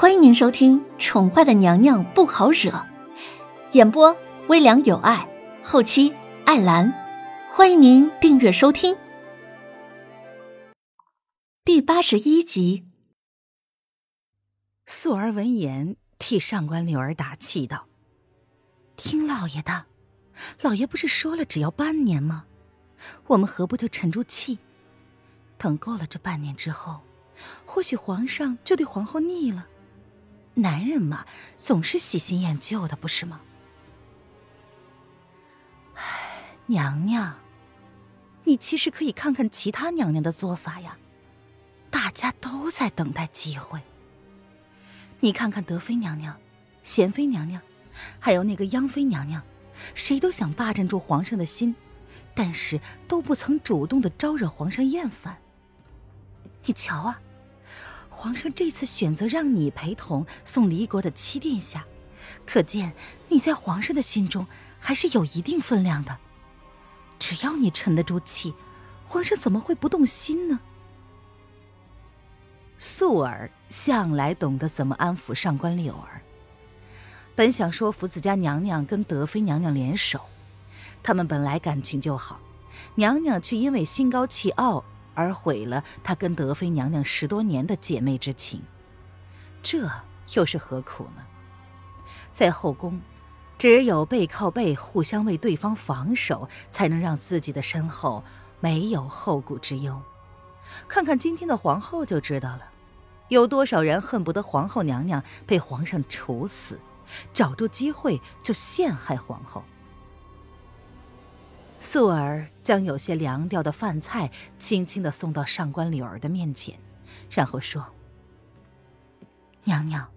欢迎您收听《宠坏的娘娘不好惹》，演播微凉有爱，后期艾兰。欢迎您订阅收听第八十一集。素儿闻言，替上官柳儿打气道：“听老爷的，老爷不是说了只要半年吗？我们何不就沉住气，等过了这半年之后，或许皇上就对皇后腻了。男人嘛，总是喜新厌旧的，不是吗？”娘娘，你其实可以看看其他娘娘的做法呀。大家都在等待机会。你看看德妃娘娘、贤妃娘娘，还有那个央妃娘娘，谁都想霸占住皇上的心，但是都不曾主动的招惹皇上厌烦。你瞧啊，皇上这次选择让你陪同送离国的七殿下，可见你在皇上的心中还是有一定分量的。只要你沉得住气，皇上怎么会不动心呢？素儿向来懂得怎么安抚上官柳儿，本想说服自家娘娘跟德妃娘娘联手，他们本来感情就好，娘娘却因为心高气傲而毁了她跟德妃娘娘十多年的姐妹之情，这又是何苦呢？在后宫。只有背靠背，互相为对方防守，才能让自己的身后没有后顾之忧。看看今天的皇后就知道了，有多少人恨不得皇后娘娘被皇上处死，找住机会就陷害皇后。素儿将有些凉掉的饭菜轻轻的送到上官柳儿的面前，然后说：“娘娘。”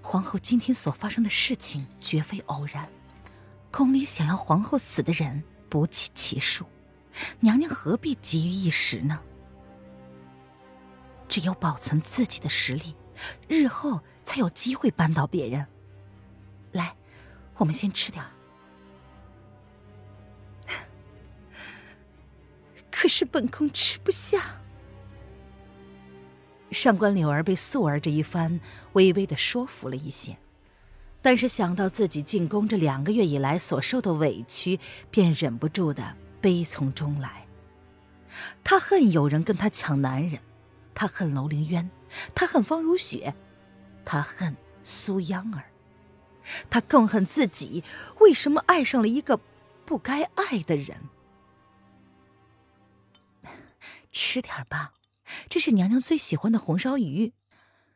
皇后今天所发生的事情绝非偶然，宫里想要皇后死的人不计其数，娘娘何必急于一时呢？只有保存自己的实力，日后才有机会扳倒别人。来，我们先吃点是本宫吃不下。上官柳儿被素儿这一番微微的说服了一些，但是想到自己进宫这两个月以来所受的委屈，便忍不住的悲从中来。他恨有人跟他抢男人，他恨楼凌渊，他恨方如雪，他恨苏央儿，他更恨自己为什么爱上了一个不该爱的人。吃点吧。这是娘娘最喜欢的红烧鱼，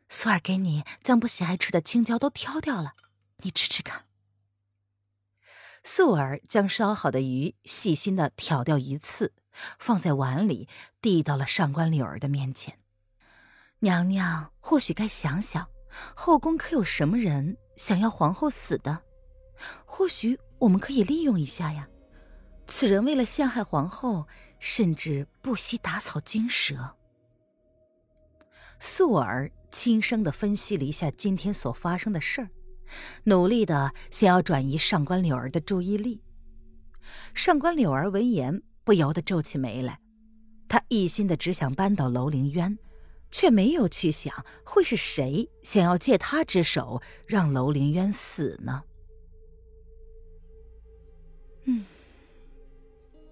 素儿给你将不喜爱吃的青椒都挑掉了，你吃吃看。素儿将烧好的鱼细心的挑掉鱼刺，放在碗里，递到了上官柳儿的面前。娘娘或许该想想，后宫可有什么人想要皇后死的？或许我们可以利用一下呀。此人为了陷害皇后，甚至不惜打草惊蛇。素儿轻声的分析了一下今天所发生的事儿，努力的想要转移上官柳儿的注意力。上官柳儿闻言不由得皱起眉来，他一心的只想扳倒楼凌渊，却没有去想会是谁想要借他之手让楼凌渊死呢？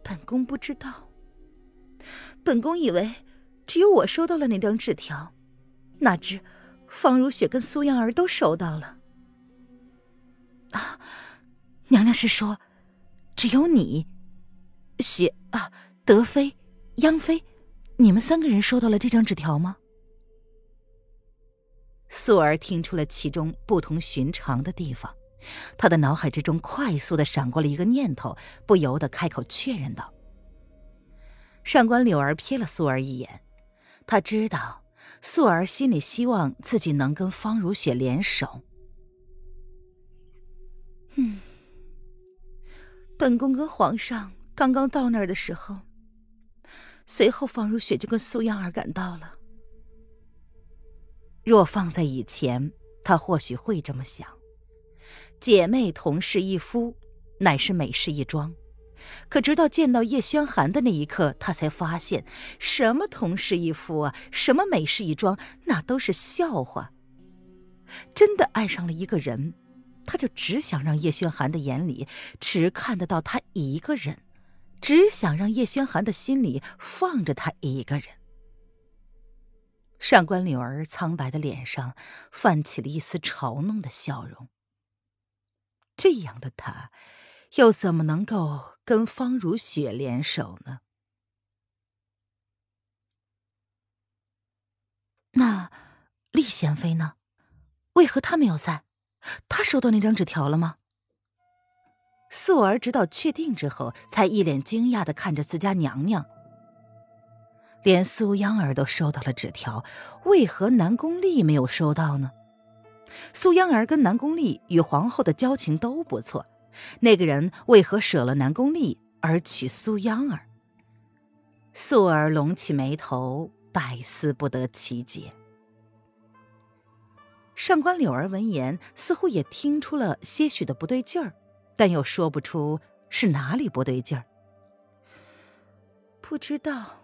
本宫不知道，本宫以为只有我收到了那张纸条。哪知，方如雪跟苏央儿都收到了。啊，娘娘是说，只有你，雪啊，德妃、央妃，你们三个人收到了这张纸条吗？素儿听出了其中不同寻常的地方，他的脑海之中快速的闪过了一个念头，不由得开口确认道。上官柳儿瞥了素儿一眼，他知道。素儿心里希望自己能跟方如雪联手。嗯，本宫跟皇上刚刚到那儿的时候，随后方如雪就跟苏央儿赶到了。若放在以前，他或许会这么想：姐妹同室一夫，乃是美事一桩。可直到见到叶轩寒的那一刻，他才发现，什么同室一夫啊，什么美事一桩，那都是笑话。真的爱上了一个人，他就只想让叶轩寒的眼里只看得到他一个人，只想让叶轩寒的心里放着他一个人。上官柳儿苍白的脸上泛起了一丝嘲弄的笑容。这样的他，又怎么能够跟方如雪联手呢？那厉贤妃呢？为何她没有在？她收到那张纸条了吗？素儿直到确定之后，才一脸惊讶的看着自家娘娘。连苏央儿都收到了纸条，为何南宫丽没有收到呢？苏央儿跟南宫丽与皇后的交情都不错，那个人为何舍了南宫丽而娶苏央儿？素儿拢起眉头，百思不得其解。上官柳儿闻言，似乎也听出了些许的不对劲儿，但又说不出是哪里不对劲儿。不知道，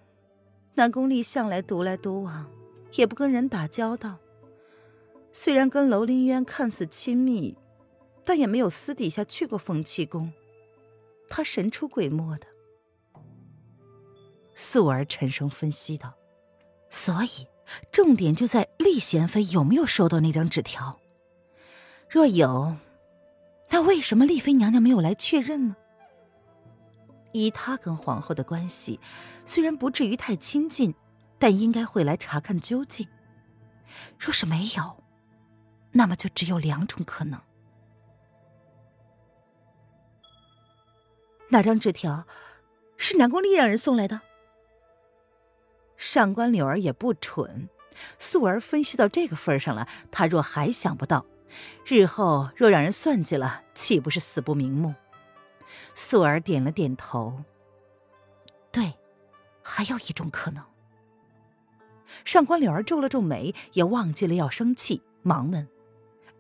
南宫丽向来独来独往，也不跟人打交道。虽然跟楼凌渊看似亲密，但也没有私底下去过凤栖宫。他神出鬼没的。素儿沉声分析道：“所以。”重点就在厉贤妃有没有收到那张纸条。若有，那为什么丽妃娘娘没有来确认呢？以她跟皇后的关系，虽然不至于太亲近，但应该会来查看究竟。若是没有，那么就只有两种可能：那张纸条是南宫丽让人送来的。上官柳儿也不蠢，素儿分析到这个份上了，她若还想不到，日后若让人算计了，岂不是死不瞑目？素儿点了点头。对，还有一种可能。上官柳儿皱了皱眉，也忘记了要生气，忙问：“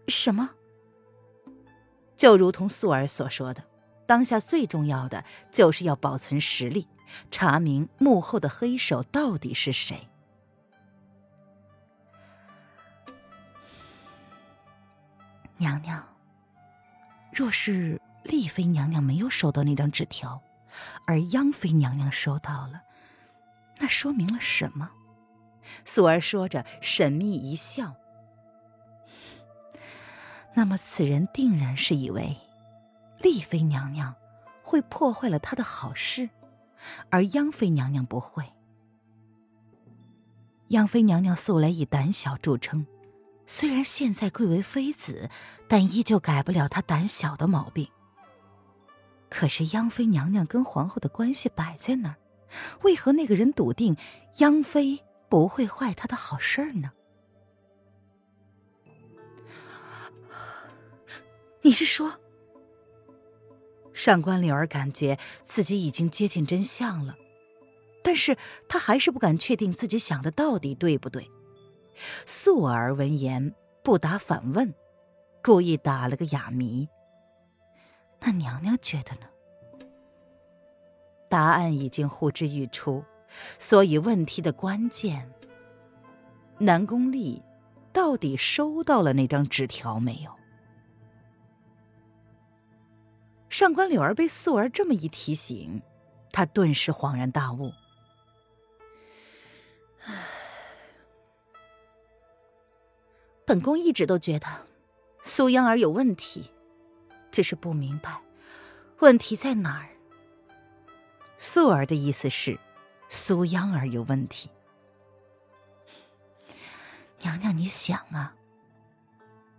什么？”就如同素儿所说的，当下最重要的就是要保存实力。查明幕后的黑手到底是谁？娘娘，若是丽妃娘娘没有收到那张纸条，而央妃娘娘收到了，那说明了什么？素儿说着，神秘一笑。那么此人定然是以为丽妃娘娘会破坏了他的好事。而央妃娘娘不会。央妃娘娘素来以胆小著称，虽然现在贵为妃子，但依旧改不了她胆小的毛病。可是央妃娘娘跟皇后的关系摆在那儿，为何那个人笃定央妃不会坏她的好事呢？你是说？上官柳儿感觉自己已经接近真相了，但是他还是不敢确定自己想的到底对不对。素儿闻言不答反问，故意打了个哑谜。那娘娘觉得呢？答案已经呼之欲出，所以问题的关键：南宫丽到底收到了那张纸条没有？上官柳儿被素儿这么一提醒，她顿时恍然大悟。本宫一直都觉得苏央儿有问题，只是不明白问题在哪儿。素儿的意思是，苏央儿有问题。娘娘，你想啊，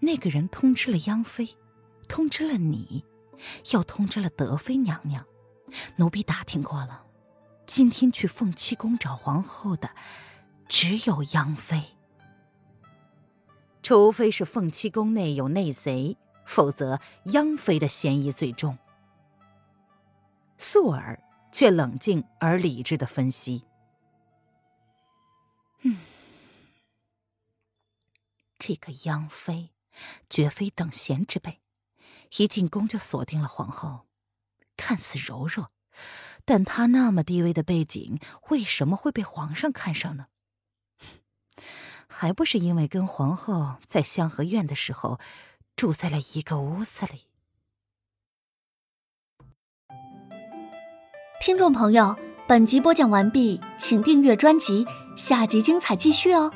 那个人通知了央妃，通知了你。又通知了德妃娘娘，奴婢打听过了，今天去凤栖宫找皇后的只有央妃。除非是凤栖宫内有内贼，否则央妃的嫌疑最重。素儿却冷静而理智的分析：“嗯，这个央妃绝非等闲之辈。”一进宫就锁定了皇后，看似柔弱，但她那么低微的背景，为什么会被皇上看上呢？还不是因为跟皇后在香河院的时候住在了一个屋子里。听众朋友，本集播讲完毕，请订阅专辑，下集精彩继续哦。